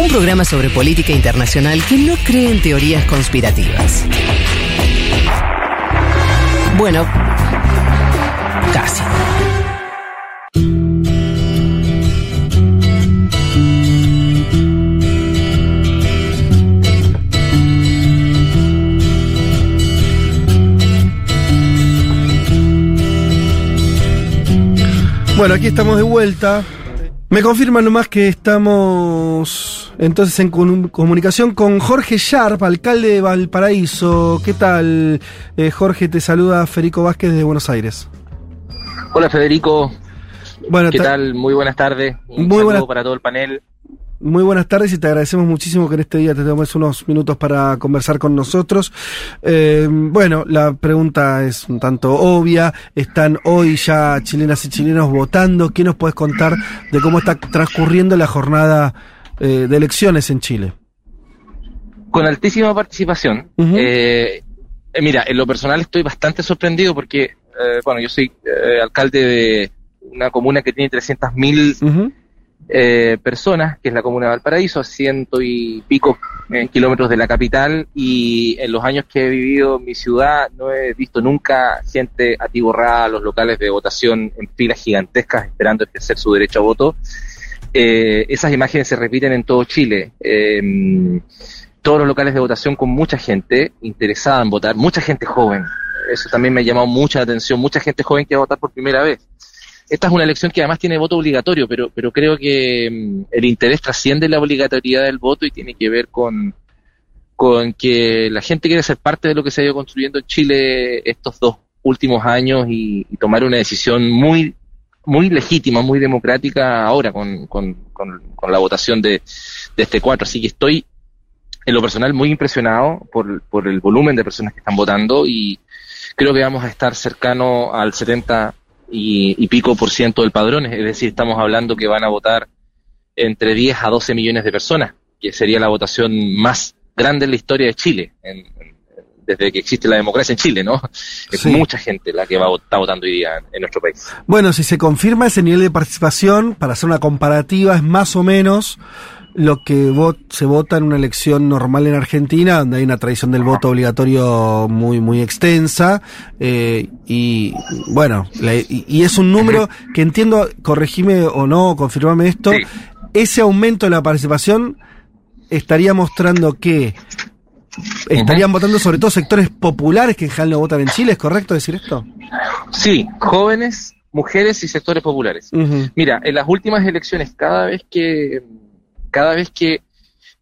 Un programa sobre política internacional que no cree en teorías conspirativas. Bueno, casi. Bueno, aquí estamos de vuelta. Me confirman nomás que estamos entonces en comunicación con Jorge Sharp, alcalde de Valparaíso. ¿Qué tal, eh, Jorge? Te saluda Federico Vázquez de Buenos Aires. Hola Federico, Bueno, ¿qué ta- tal? Muy buenas tardes. Un Muy saludo buenas- para todo el panel. Muy buenas tardes y te agradecemos muchísimo que en este día te tomes unos minutos para conversar con nosotros. Eh, bueno, la pregunta es un tanto obvia. Están hoy ya chilenas y chilenos votando. ¿Qué nos puedes contar de cómo está transcurriendo la jornada eh, de elecciones en Chile? Con altísima participación. Eh, eh, mira, en lo personal estoy bastante sorprendido porque, eh, bueno, yo soy eh, alcalde de una comuna que tiene 300.000 Ujú. eh, personas, que es la comuna de Valparaíso, a ciento y pico eh, kilómetros de la capital, y en los años que he vivido en mi ciudad no he visto nunca gente atiborrada a los locales de votación en filas gigantescas esperando ejercer su derecho a voto. Eh, esas imágenes se repiten en todo Chile. Eh, todos los locales de votación con mucha gente interesada en votar, mucha gente joven. Eso también me ha llamado mucha atención, mucha gente joven que va a votar por primera vez. Esta es una elección que además tiene voto obligatorio, pero, pero creo que mm, el interés trasciende la obligatoriedad del voto y tiene que ver con, con que la gente quiere ser parte de lo que se ha ido construyendo en Chile estos dos últimos años y tomar una decisión muy, muy legítima, muy democrática ahora con, con, con, la votación de, de este cuatro. Así que estoy en lo personal muy impresionado por, por el volumen de personas que están votando y creo que vamos a estar cercano al 70 y, pico por ciento del padrón, es decir, estamos hablando que van a votar entre 10 a 12 millones de personas, que sería la votación más grande en la historia de Chile, en- desde que existe la democracia en Chile, ¿no? Es Sí. mucha gente la que va vot- está votando hoy día en, en nuestro país. Bueno, si se confirma ese nivel de participación, para hacer una comparativa, es más o menos lo que vo- se vota en una elección normal en Argentina, donde hay una tradición del voto obligatorio muy, muy extensa. eh, y bueno, la- y, y es un número que entiendo, corregime o no, confirmame esto, Sí. ese aumento de la participación estaría mostrando que estarían votando sobre todo sectores populares que en general no votan en Chile, ¿es correcto decir esto? Sí, jóvenes, mujeres y sectores populares. Mira, en las últimas elecciones, cada vez que, cada vez que,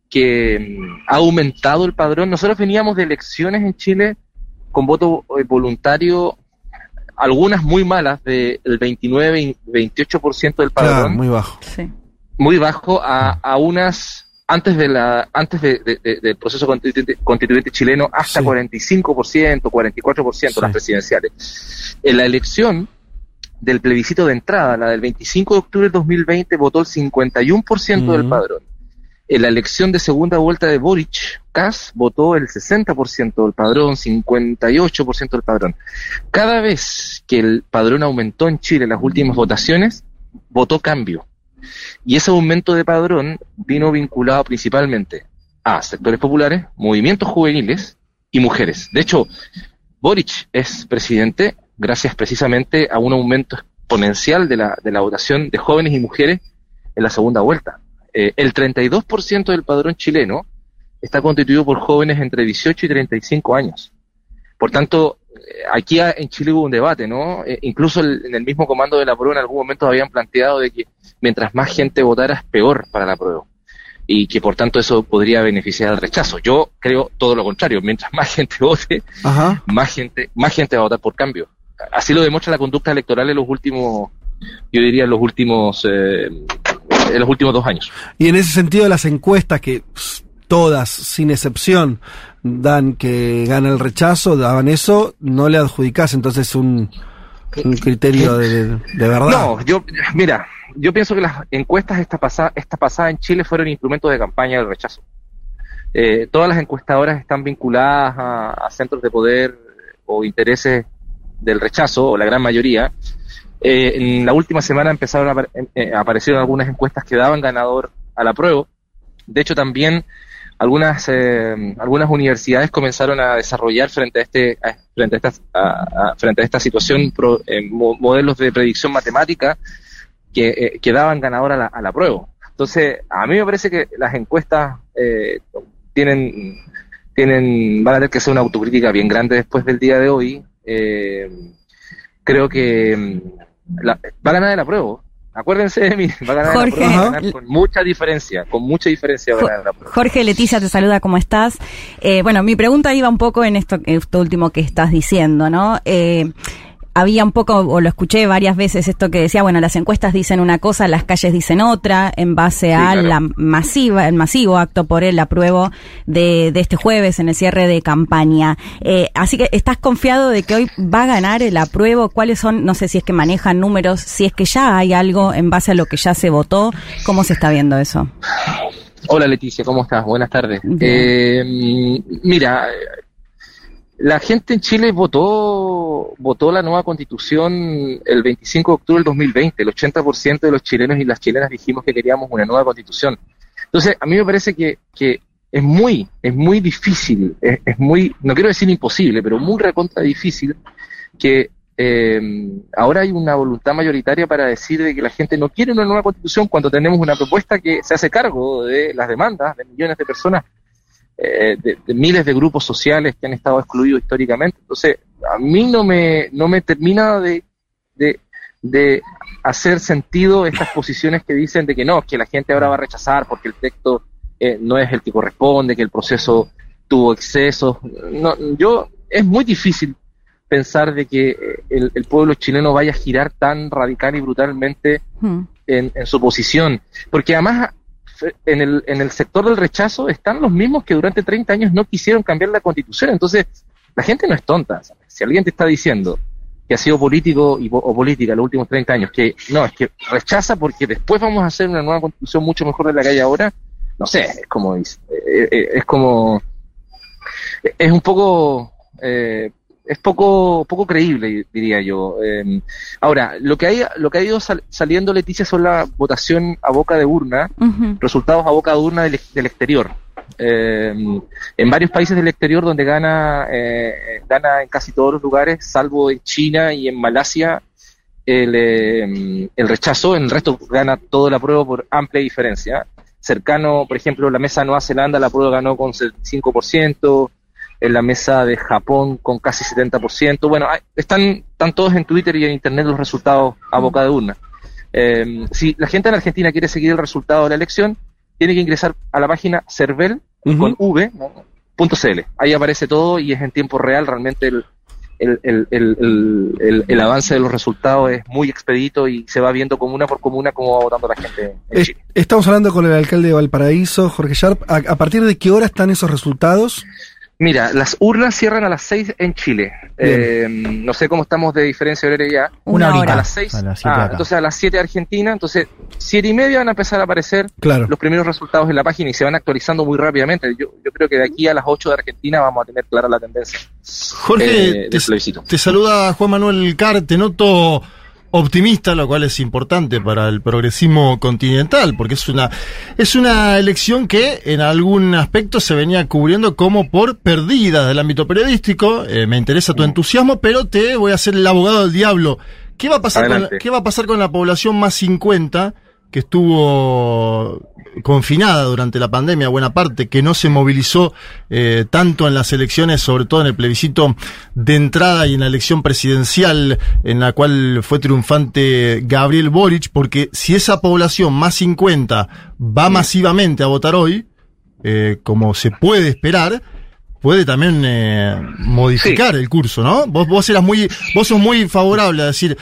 que mm, ha aumentado el padrón, nosotros veníamos de elecciones en Chile con voto eh, voluntario, algunas muy malas, del 29 y 28% del padrón, Claro, muy bajo. Sí. muy bajo a, a unas antes de la antes de- de- de- del proceso constituyente, constituyente chileno hasta Sí. 45%, 44% Sí. las presidenciales. En la elección del plebiscito de entrada, la del 25 de octubre del 2020, votó el 51% del Ujú. padrón. En la elección de segunda vuelta de Boric, Kass votó el 60% del padrón, 58% del padrón. Cada vez que el padrón aumentó en Chile en las últimas votaciones, votó cambio. Y ese aumento de padrón vino vinculado principalmente a sectores populares, movimientos juveniles y mujeres. De hecho, Boric es presidente gracias precisamente a un aumento exponencial de la, de la votación de jóvenes y mujeres en la segunda vuelta. Eh, el 32% del padrón chileno está constituido por jóvenes entre 18 y 35 años. Por tanto, aquí en Chile hubo un debate, ¿no? Eh, incluso el- en el mismo comando de la prueba en algún momento habían planteado de que mientras más gente votara es peor para la prueba y que por tanto eso podría beneficiar al rechazo. Yo creo todo lo contrario, mientras más gente vote, Ajá. más gente, más gente va a votar por cambio. Así lo demuestra la conducta electoral en los últimos, yo diría en los últimos, eh, en los últimos dos años. Y en ese sentido, las encuestas que todas, sin excepción, dan que gana el rechazo, daban eso, no le adjudicás entonces un, un criterio de, de verdad. No, yo, mira, yo pienso que las encuestas esta pasada, esta pasada en Chile fueron instrumentos de campaña del rechazo. Eh, todas las encuestadoras están vinculadas a, a centros de poder o intereses del rechazo, o la gran mayoría. Eh, en la última semana empezaron a, apar- eh, aparecieron algunas encuestas que daban ganador a la prueba, De hecho, también algunas eh, algunas universidades comenzaron a desarrollar frente a este frente a esta frente a esta situación eh, modelos de predicción matemática que, eh, que daban ganador a la, a prueba. Entonces, a mí me parece que las encuestas tienen tienen van a tener que ser una autocrítica bien grande después del día de hoy. creo que mm, la, va a ganar el apruebo Acuérdense de mí, va a ganar, Jorge, con mucha diferencia, con mucha diferencia Jorge Leticia te saluda, ¿cómo estás? Eh, bueno, mi pregunta iba un poco en esto, esto último que estás diciendo, ¿no? Eh, había un poco, o lo escuché varias veces, esto que decía, bueno, las encuestas dicen una cosa, las calles dicen otra, en base a la masiva, el masivo acto por el apruebo de, de este jueves en el cierre de campaña. Eh, así que, ¿estás confiado de que hoy va a ganar el apruebo? ¿Cuáles son, no sé si es que manejan números, si es que ya hay algo en base a lo que ya se votó? ¿Cómo se está viendo eso? Hola Leticia, ¿cómo estás? Buenas tardes. Eh, mira, la gente en Chile votó, votó la nueva constitución el 25 de octubre del 2020. El 80% de los chilenos y las chilenas dijimos que queríamos una nueva constitución. Entonces, a mí me parece que, que es muy, es muy difícil, es, muy, no quiero decir imposible, pero muy recontra difícil que eh, ahora hay una voluntad mayoritaria para decir de que la gente no quiere una nueva constitución cuando tenemos una propuesta que se hace cargo de las demandas de millones de personas eh, de, miles de grupos sociales que han estado excluidos históricamente. Entonces, a mí no me, no me termina de, de, hacer sentido estas posiciones que dicen de que no, que la gente ahora va a rechazar porque el texto eh, no es el que corresponde, que el proceso tuvo excesos. No, yo, es muy difícil pensar de que eh, el, pueblo chileno vaya a girar tan radical y brutalmente hmm. en, en, su posición. Porque además en el, en el sector del rechazo están los mismos que durante 30 años no quisieron cambiar la constitución. Entonces, la gente no es tonta. Si alguien te está diciendo que ha sido político y, o política los últimos 30 años, que no, es que rechaza porque después vamos a hacer una nueva constitución mucho mejor de la que hay ahora, no sé, es como, es, es como, es un poco eh, es poco, poco creíble, diría yo. Em, ahora, lo que, hay, lo que ha ido saliendo, Leticia, son la votación a boca de urna, resultados a boca de urna del, exterior. Em, en varios países del exterior donde gana, eh, gana en casi todos los lugares, salvo en China y en Malasia, el, em, el rechazo, en el resto gana todo el apruebo por amplia diferencia. Cercano, por ejemplo, la mesa de Nueva Zelanda, la apruebo ganó con 75%, en la mesa de Japón con casi 70%. Bueno, están, están todos en Twitter y en Internet los resultados a boca de urna. Eh, si la gente en Argentina quiere seguir el resultado de la elección, tiene que ingresar a la página cervel con v.cl. Ahí aparece todo y es en tiempo real. Realmente el, el, el, el, avance de los resultados es muy expedito y se va viendo comuna por comuna cómo va votando la gente en Chile. Estamos hablando con el alcalde de Valparaíso, Jorge Sharp. ¿A, partir de qué hora están esos resultados? Mira, las urnas cierran a las 6 en Chile. Eh, no sé cómo estamos de diferencia horaria ya. Una hora. A las 6. Ah, entonces a las 7 Argentina. Entonces, 7 y media van a empezar a aparecer los primeros resultados en la página y se van actualizando muy rápidamente. Yo, yo creo que de aquí a las 8 de Argentina vamos a tener clara la tendencia. Jorge, eh, te, te, saluda Juan Manuel Car. Te noto optimista, lo cual es importante para el progresismo continental, porque es una, es una elección que en algún aspecto se venía cubriendo como por perdida del ámbito periodístico. Eh, me interesa tu entusiasmo, pero te voy a ser el abogado del diablo. ¿Qué va a pasar, con ¿qué va a pasar con la población más 50 que estuvo confinada durante la pandemia, buena parte, que no se movilizó eh, tanto en las elecciones, sobre todo en el plebiscito de entrada y en la elección presidencial en la cual fue triunfante Gabriel Boric, porque si esa población más 50 va masivamente a votar hoy, eh, como se puede esperar, puede también eh, modificar el curso, ¿no? Vos, vos eras muy, vos sos muy favorable a decir,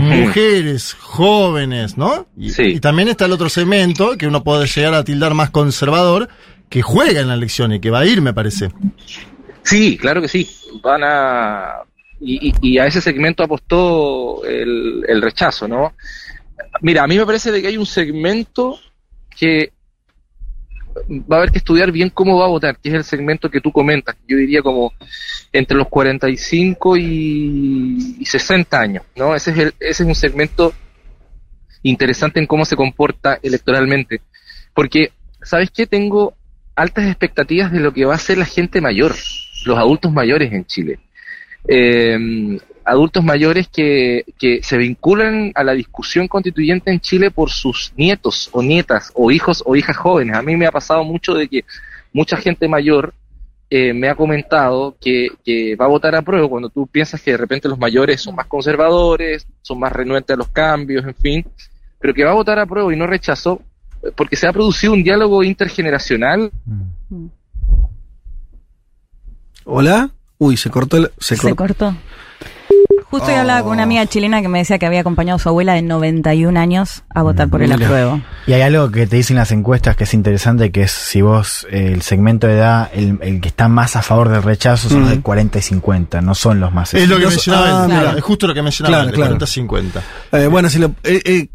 mujeres, jóvenes, ¿no? Y, también está el otro segmento que uno puede llegar a tildar más conservador, que juega en la elección y que va a ir, me parece. Sí, claro que sí. Van a. Y, a ese segmento apostó el, el rechazo, ¿no? Mira, a mí me parece de que hay un segmento que va a haber que estudiar bien cómo va a votar, que es el segmento que tú comentas, yo diría como entre los 45 y, y 60 años, ¿no? Ese es, el, ese es un segmento interesante en cómo se comporta electoralmente, porque ¿sabes qué? Tengo altas expectativas de lo que va a ser la gente mayor, los adultos mayores en Chile. Eh, adultos mayores que, que se vinculan a la discusión constituyente en Chile por sus nietos o nietas o hijos o hijas jóvenes. A mí me ha pasado mucho de que mucha gente mayor eh, me ha comentado que, que, va a votar a prueba cuando tú piensas que de repente los mayores son más conservadores, son más renuentes a los cambios, en fin, pero que va a votar a prueba y no rechazo porque se ha producido un diálogo intergeneracional. Hola. Uy, se cortó el, se, se cortó. Justo yo hablaba con una amiga chilena que me decía que había acompañado a su abuela de 91 años a votar por el apruebo. Y hay algo que te dicen las encuestas que es interesante, que es si vos, eh, el segmento de edad, el, que está más a favor del rechazo son los de 40 y 50, no son los más... Es lo que mencionaba, ah, es justo lo que mencionaba, claro, 40 50. Eh, bueno, si lo, eh,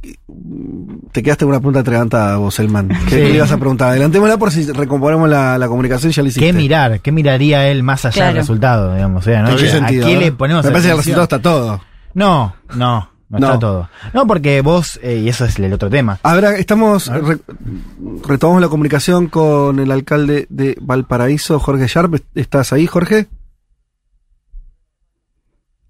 te quedaste con una pregunta atragantada vos, Elman. ¿Qué, le ibas a preguntar? Adelantémosla por si recomponemos la, comunicación ya lo hiciste. ¿Qué mirar? ¿Qué miraría él más allá del resultado? Digamos, o sea, ¿no? ¿A, qué le ponemos Me parece que el resultado está todo. No, no. No, está todo. No, porque vos, eh, y eso es el otro tema. Ahora, estamos, retomamos la comunicación con el alcalde de Valparaíso, Jorge Sharp. ¿Estás ahí, Jorge?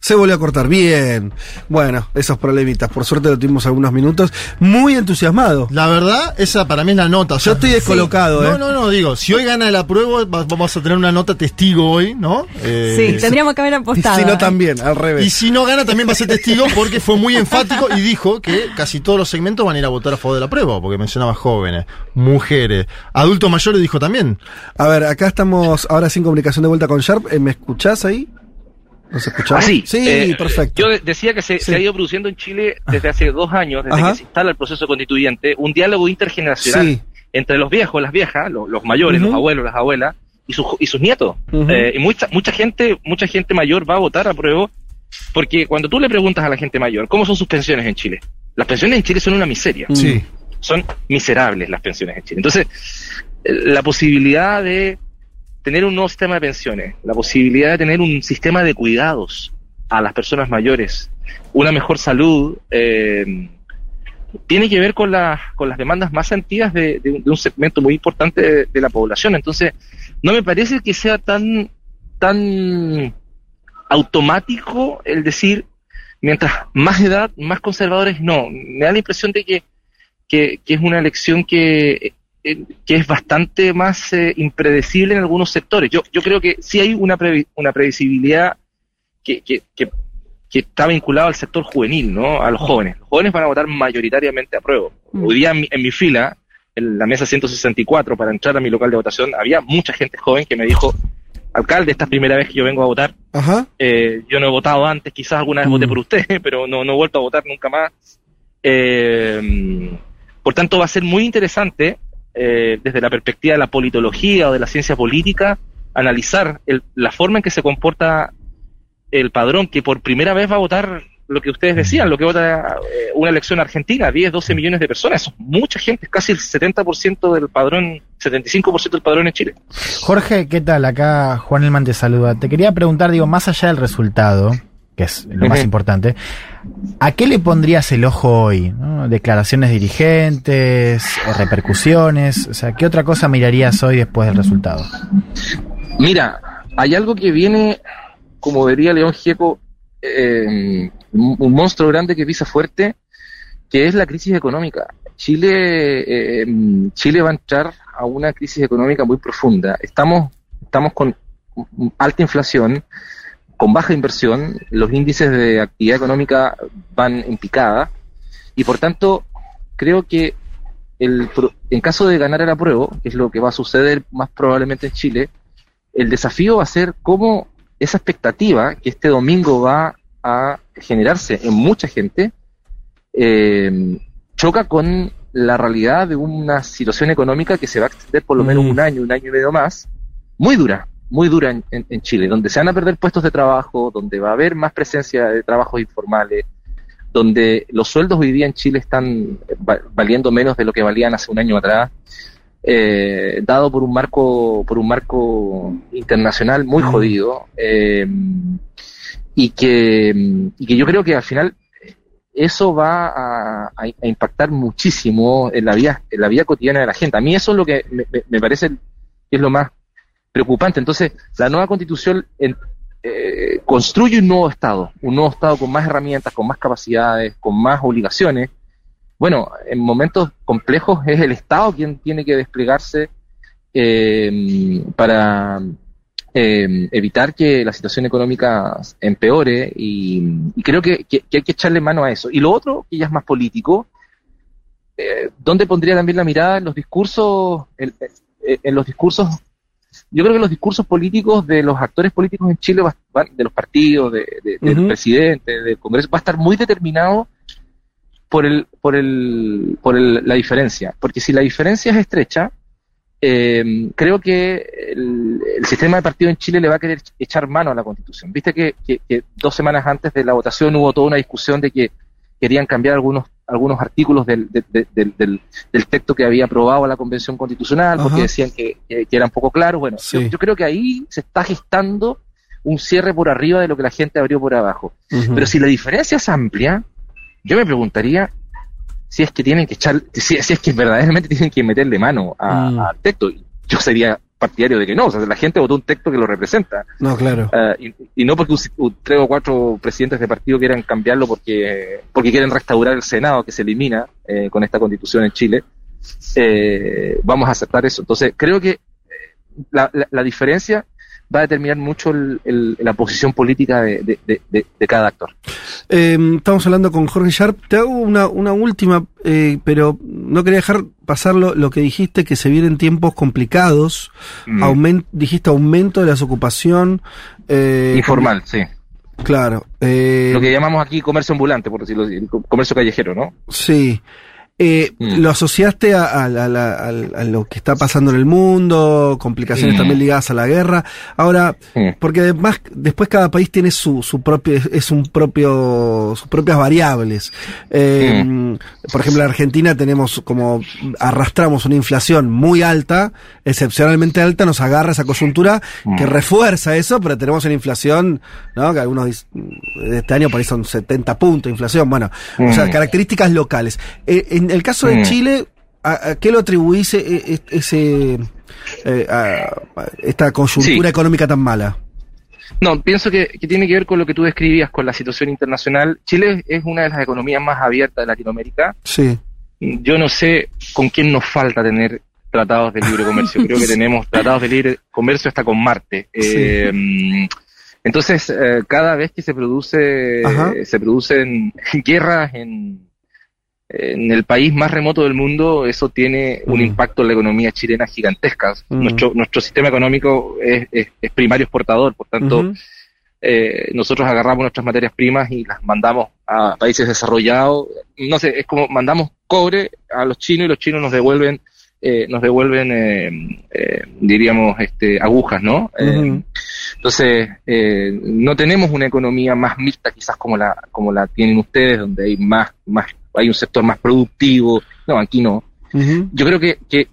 Se volvió a cortar bien. Bueno, esos problemitas. Por suerte lo tuvimos algunos minutos. Muy entusiasmado. La verdad, esa para mí es la nota. Yo estoy descolocado, ¿eh? No, no, no, digo, si hoy gana la prueba, vamos a tener una nota testigo hoy, ¿no? Eh, sí, tendríamos que haber apostado. Y si no, también, al revés. Y si no gana, también va a ser testigo porque fue muy enfático y dijo que casi todos los segmentos van a ir a votar a favor de la prueba, porque mencionaba jóvenes, mujeres, adultos mayores, dijo también. A ver, acá estamos ahora sin comunicación de vuelta con Sharp. ¿Me escuchás ahí? ¿Nos escuchamos? sí, eh, perfecto. Yo decía que se, ha ido produciendo en Chile desde hace dos años, desde que se instala el proceso constituyente, un diálogo intergeneracional entre los viejos, las viejas, los, mayores, los abuelos, las abuelas y, sus y sus nietos. Eh, y mucha, mucha gente, mucha gente mayor va a votar a prueba porque cuando tú le preguntas a la gente mayor, ¿cómo son sus pensiones en Chile? Las pensiones en Chile son una miseria. Sí. Son miserables las pensiones en Chile. Entonces, la posibilidad de tener un nuevo sistema de pensiones, la posibilidad de tener un sistema de cuidados a las personas mayores, una mejor salud, eh, tiene que ver con, con las demandas más antiguas de, un, segmento muy importante de, la población. Entonces, no me parece que sea tan, tan automático el decir, mientras más edad, más conservadores, no. Me da la impresión de que, que es una elección que que es bastante más eh, impredecible en algunos sectores. Yo, yo creo que sí hay una, una previsibilidad que, que, que, está vinculada al sector juvenil, ¿no? A los jóvenes. Los jóvenes van a votar mayoritariamente a prueba. Mm. Hoy día en mi, fila, en la mesa 164, para entrar a mi local de votación, había mucha gente joven que me dijo, alcalde, esta es primera vez que yo vengo a votar. Eh, yo no he votado antes, quizás alguna vez voté mm. por usted, pero no, no he vuelto a votar nunca más. Eh, por tanto, va a ser muy interesante eh, desde la perspectiva de la politología o de la ciencia política, analizar la forma en que se comporta el padrón, que por primera vez va a votar lo que ustedes decían, lo que vota eh, una elección argentina, 10, 12 millones de personas, eso es mucha gente, casi el 70% del padrón, 75% del padrón en Chile. Jorge, ¿qué tal? Acá Juan Elman te saluda. Te quería preguntar, digo, más allá del resultado, que es lo más importante. ¿A qué le pondrías el ojo hoy? Declaraciones dirigentes, repercusiones, o sea, ¿qué otra cosa mirarías hoy después del resultado? Mira, hay algo que viene, como diría León Gieco, eh, un monstruo grande que pisa fuerte, que es la crisis económica. Chile, eh, Chile va a entrar a una crisis económica muy profunda. Estamos, estamos con alta inflación, con baja inversión, los índices de actividad económica van en picada y por tanto creo que el, en caso de ganar el apruebo, que es lo que va a suceder más probablemente en Chile, el desafío va a ser cómo esa expectativa que este domingo va a generarse en mucha gente eh, choca con la realidad de una situación económica que se va a extender por lo menos mm. un año, un año y medio más, muy dura, muy dura en, Chile, donde se van a perder puestos de trabajo, donde va a haber más presencia de trabajos informales, donde los sueldos hoy día en Chile están valiendo menos de lo que valían hace un año atrás, eh, dado por un marco por un marco internacional muy jodido eh, y que y que yo creo que al final eso va a, impactar muchísimo en la vida en la vida cotidiana de la gente. A mí eso es lo que me, parece que es lo más preocupante. Entonces, la nueva constitución eh, construye un nuevo Estado, un nuevo Estado con más herramientas, con más capacidades, con más obligaciones. Bueno, en momentos complejos es el Estado quien tiene que desplegarse eh, para eh, evitar que la situación económica empeore y, creo que, hay que echarle mano a eso. Y lo otro, que ya es más político, eh, ¿dónde pondría también la mirada en los discursos, en, los discursos, yo creo que los discursos políticos de los actores políticos en Chile, de los partidos, del presidente, del Congreso, va a estar muy determinado por el, por el, por la diferencia. Porque si la diferencia es estrecha, eh, creo que el, sistema de partido en Chile le va a querer echar mano a la constitución. Viste que, dos semanas antes de la votación hubo toda una discusión de que querían cambiar algunos algunos artículos del, del, texto que había aprobado la Convención Constitucional, porque decían que, que, eran poco claros. Bueno, yo, creo que ahí se está gestando un cierre por arriba de lo que la gente abrió por abajo. Pero si la diferencia es amplia, yo me preguntaría si es que tienen que echar, si, es que verdaderamente tienen que meterle mano mm. al texto. Yo sería partidario de que no, o sea, la gente votó un texto que lo representa. No, claro. Ah, y, no porque tres o cuatro presidentes de partido quieran cambiarlo porque, porque quieren restaurar el Senado que se elimina eh, con esta constitución en Chile. Eh, vamos a aceptar eso. Entonces, creo que eh, la, la diferencia va a determinar mucho la posición política de, cada actor. Em, estamos hablando con Jorge Sharp. Te hago una, una última, eh, pero no quería dejar pasar lo, que dijiste, que se vienen tiempos complicados. dijiste aumento de la ocupación. Eh, Informal, sí. Claro. Eh, lo que llamamos aquí comercio ambulante, por decirlo así, comercio callejero, ¿no? Sí. Eh, mm. ¿Lo asociaste a, lo que está pasando en el mundo, complicaciones mm. también ligadas a la guerra? Ahora, mm. porque además después cada país tiene su, su propio, es un propio, sus propias variables. Eh, por ejemplo, en Argentina tenemos como arrastramos una inflación muy alta, excepcionalmente alta, nos agarra esa coyuntura que refuerza eso, pero tenemos una inflación, ¿no? Que algunos de este año por ahí son 70 puntos de inflación, bueno, o sea, características locales. Eh, en el caso de Chile, ¿a, qué lo atribuís e, e, ese, eh, a, esta coyuntura económica tan mala? No, pienso que, tiene que ver con lo que tú describías, con la situación internacional. Chile es una de las economías más abiertas de Latinoamérica. Sí. Yo no sé con quién nos falta tener tratados de libre comercio. Creo que tenemos tratados de libre comercio hasta con Marte. Eh, entonces, eh, cada vez que se produce, se producen guerras en, en el país más remoto del mundo, eso tiene un mm. impacto en la economía chilena gigantesca. Mm. Nuestro, nuestro sistema económico es, es, primario exportador, por tanto, eh, nosotros agarramos nuestras materias primas y las mandamos a países desarrollados. No sé, es como mandamos cobre a los chinos y los chinos nos devuelven, eh, nos devuelven, eh, eh diríamos, este, agujas, ¿no? Eh, entonces, no tenemos una economía más mixta quizás como la, como la tienen ustedes, donde hay más, más hay un sector más productivo. No, aquí no. Yo creo que, que,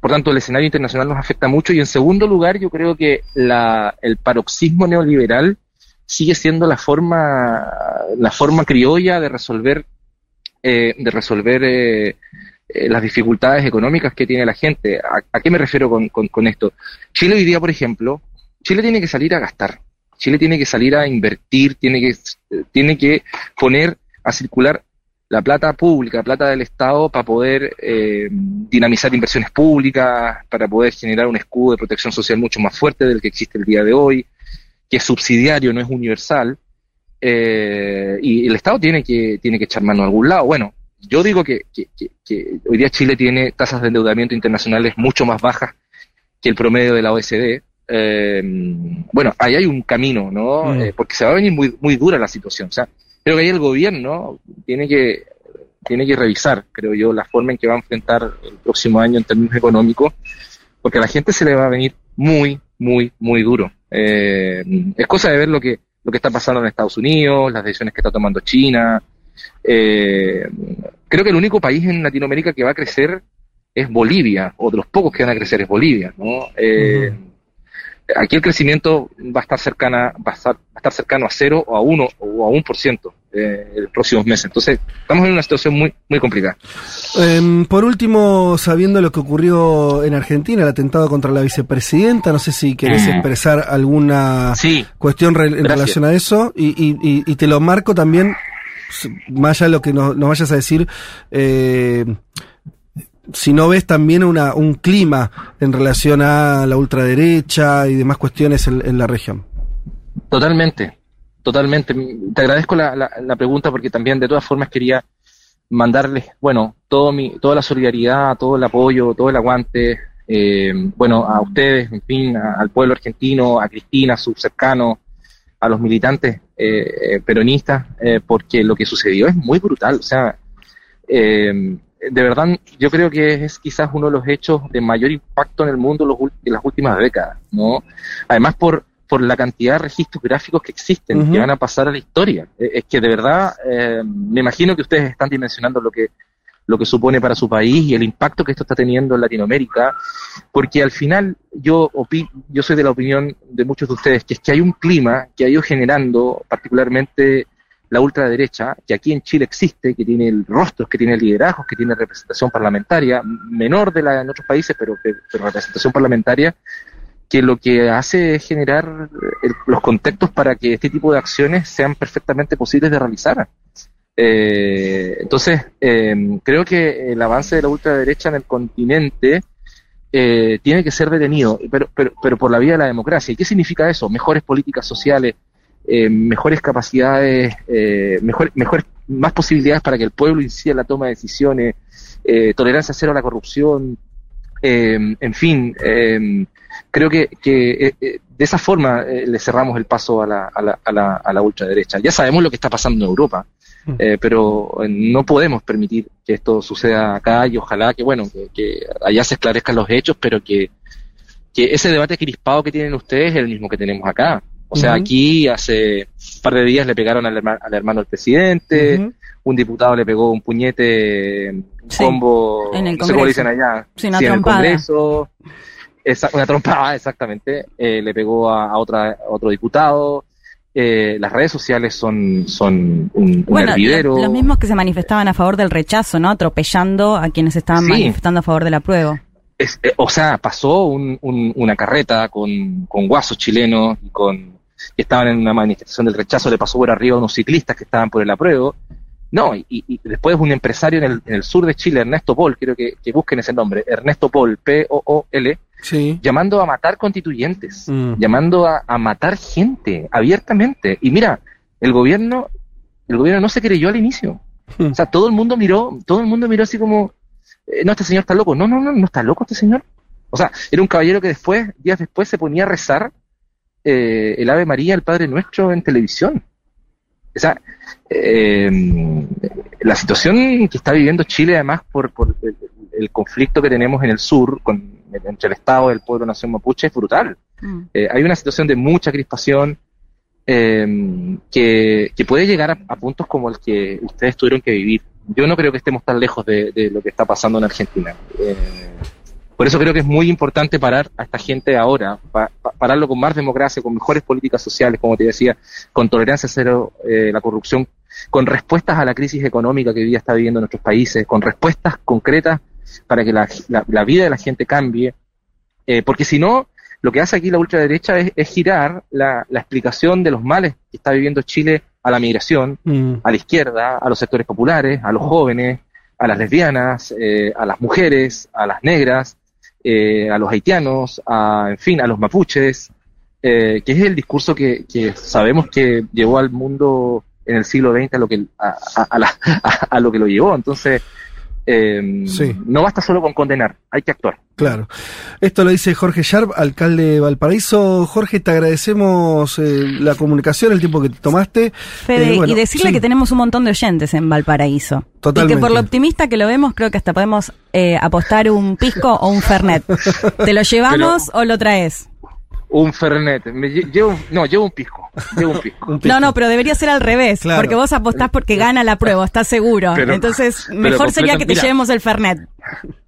por tanto, el escenario internacional nos afecta mucho. Y en segundo lugar, yo creo que la, el paroxismo neoliberal sigue siendo la forma, la forma criolla de resolver, eh, de resolver eh, eh, las dificultades económicas que tiene la gente. ¿A, qué me refiero con, con, esto? Chile hoy día, por ejemplo, Chile tiene que salir a gastar. Chile tiene que salir a invertir, tiene que, tiene que poner a circular la plata pública, plata del Estado, para poder eh, dinamizar inversiones públicas, para poder generar un escudo de protección social mucho más fuerte del que existe el día de hoy, que es subsidiario, no es universal, eh, y el Estado tiene que, tiene que echar mano a algún lado. Bueno, yo digo que, hoy día Chile tiene tasas de endeudamiento internacionales mucho más bajas que el promedio de la OSD. Eh, bueno, ahí hay un camino, ¿no? Mm. porque se va a venir muy, muy dura la situación. O sea, creo que ahí el gobierno tiene que tiene que revisar, creo yo, la forma en que va a enfrentar el próximo año en términos económicos, porque a la gente se le va a venir muy, muy, muy duro. Eh, es cosa de ver lo que, lo que está pasando en Estados Unidos, las decisiones que está tomando China. Eh, creo que el único país en Latinoamérica que va a crecer es Bolivia, o de los pocos que van a crecer es Bolivia, ¿no? Eh, aquí el crecimiento va a estar cercana, va a estar, cercano a cero o a uno o a un por ciento. eh, en los próximos meses. Entonces, estamos en una situación muy, muy complicada. Em, por último, sabiendo lo que ocurrió en Argentina, el atentado contra la vicepresidenta, no sé si querés mm. expresar alguna cuestión en relación a eso, y, te lo marco también, más allá de lo que nos, vayas a decir, eh, si no ves también una, un clima en relación a la ultraderecha y demás cuestiones en la región. Totalmente, totalmente. Te agradezco la, la, pregunta porque también de todas formas quería mandarles, bueno, todo mi, toda la solidaridad, todo el apoyo, todo el aguante, eh, bueno, a ustedes, en fin, al pueblo argentino, a Cristina, a sus cercanos, a los militantes eh, eh, peronistas, porque lo que sucedió es muy brutal. O sea, de verdad, yo creo que es quizás uno de los hechos de mayor impacto en el mundo los, en las últimas décadas, ¿no? Además por por la cantidad de registros gráficos que existen, que van a pasar a la historia. Eh, es que de verdad, eh, me imagino que ustedes están dimensionando lo que, lo que supone para su país y el impacto que esto está teniendo en Latinoamérica, porque al final yo, yo soy de la opinión de muchos de ustedes, que es que hay un clima que ha ido generando particularmente la ultraderecha, que aquí en Chile existe, que tiene el rostro, que tiene liderazgos, que tiene representación parlamentaria, menor de la en otros países, pero, pero representación parlamentaria, que lo que hace es generar los contextos para que este tipo de acciones sean perfectamente posibles de realizar. Eh, entonces, eh, creo que el avance de la ultraderecha en el continente eh, tiene que ser detenido, pero, pero, pero por la vía de la democracia. ¿Y qué significa eso? Mejores políticas sociales, mejores capacidades, mejor, mejor, más posibilidades para que el pueblo incida en la toma de decisiones, tolerancia cero a la corrupción, en fin, creo que, que eh, eh, de esa forma eh, le cerramos el paso a la, a, la, a, la, a la ultraderecha. Ya sabemos lo que está pasando en Europa, mm. pero no podemos permitir que esto suceda acá y ojalá que, bueno, que, allá se esclarezcan los hechos, pero que, que ese debate crispado que tienen ustedes es el mismo que tenemos acá. O sea, aquí hace un par de días le pegaron al, al hermano del presidente, un diputado le pegó un puñete, un combo, en el no sé cómo dicen allá, sí, en el Congreso. Una trompada, exactamente, eh, le pegó a, otra, otro diputado. Eh, las redes sociales son, son un, bueno, Los mismos que se manifestaban a favor del rechazo, ¿no? Atropellando a quienes estaban manifestando a favor del apruebo. Es, eh, o sea, pasó una carreta con, con guasos chilenos y con que estaban en una manifestación del rechazo, le pasó por arriba a unos ciclistas que estaban por el apruebo. No, y, y, después un empresario en el, en el, sur de Chile, Ernesto Paul, quiero que, que busquen ese nombre, Ernesto Paul, P-O-O-L, llamando a matar constituyentes, mm. llamando a, matar gente abiertamente. Y mira, el gobierno, el gobierno no se creyó al inicio. Mm. O sea, todo el mundo miró, todo el mundo miró así como, eh, no, este señor está loco. No, no, no, no está loco este señor. O sea, era un caballero que después, días después, se ponía a rezar eh, el Ave María, el Padre Nuestro en televisión. O sea, eh, la situación que está viviendo Chile, además, por, por el conflicto que tenemos en el sur con entre el Estado y el pueblo nación mapuche es brutal. Mm. Eh, hay una situación de mucha crispación em, que, puede llegar a, puntos como el que ustedes tuvieron que vivir. Yo no creo que estemos tan lejos de, lo que está pasando en Argentina. Por eso creo que es muy importante parar a esta gente ahora, pararlo con más democracia, con mejores políticas sociales, como te decía, con tolerancia cero, eh, la corrupción, con respuestas a la crisis económica que hoy día está viviendo nuestros países, con respuestas concretas para que la, la, vida de la gente cambie, eh, porque si no, lo que hace aquí la ultraderecha es, es girar la, la, explicación de los males que está viviendo Chile a la migración, mm. a la izquierda, a los sectores populares, a los jóvenes, a las lesbianas, eh, a las mujeres, a las negras, eh, a los haitianos, a, en fin, a los mapuches, que es el discurso que, que, sabemos que llevó al mundo en el siglo XX a lo que, a, a, a lo, que lo llevó. Entonces, eh, no basta solo con condenar, hay que actuar. Claro. Esto lo dice Jorge Sharp, alcalde de Valparaíso. Jorge, te agradecemos eh, la comunicación, el tiempo que te tomaste. Fede, eh, y decirle que tenemos un montón de oyentes en Valparaíso. Totalmente. Y que por lo optimista que lo vemos, creo que hasta podemos eh, apostar un pisco o un fernet. ¿Te lo llevamos o lo traes? Un Fernet. Me llevo, no, llevo un pisco. Llevo un pisco. No, no, pero debería ser al revés. Porque vos apostás porque gana la prueba, estás seguro. Entonces, mejor sería que te llevemos el Fernet.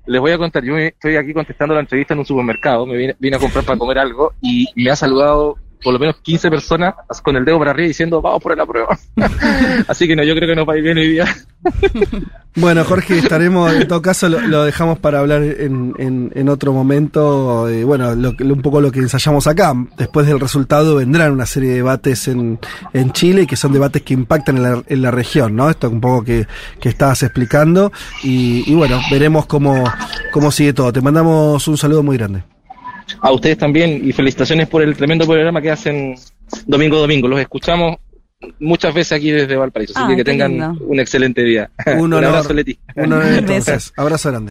Les voy a contar. Yo estoy aquí contestando la entrevista en un supermercado. Me vine, a comprar para comer algo y me ha saludado por lo menos 15 personas con el dedo para arriba diciendo vamos por la prueba. Así que no, yo creo que nos va a ir bien hoy día. Bueno, Jorge, estaremos, en todo caso lo, dejamos para hablar en, en, otro momento. Eh, bueno, un poco lo que ensayamos acá. Después del resultado vendrán una serie de debates en, en Chile, que son debates que impactan en la, en la región, ¿no? Esto un poco que, que estabas explicando. Y, y bueno, veremos cómo, cómo sigue todo. Te mandamos un saludo muy grande. A ustedes también y felicitaciones por el tremendo programa que hacen domingo domingo. Los escuchamos muchas veces aquí desde Valparaíso. Así que que tengan un excelente día. Un, abrazo, Leti. Un abrazo grande.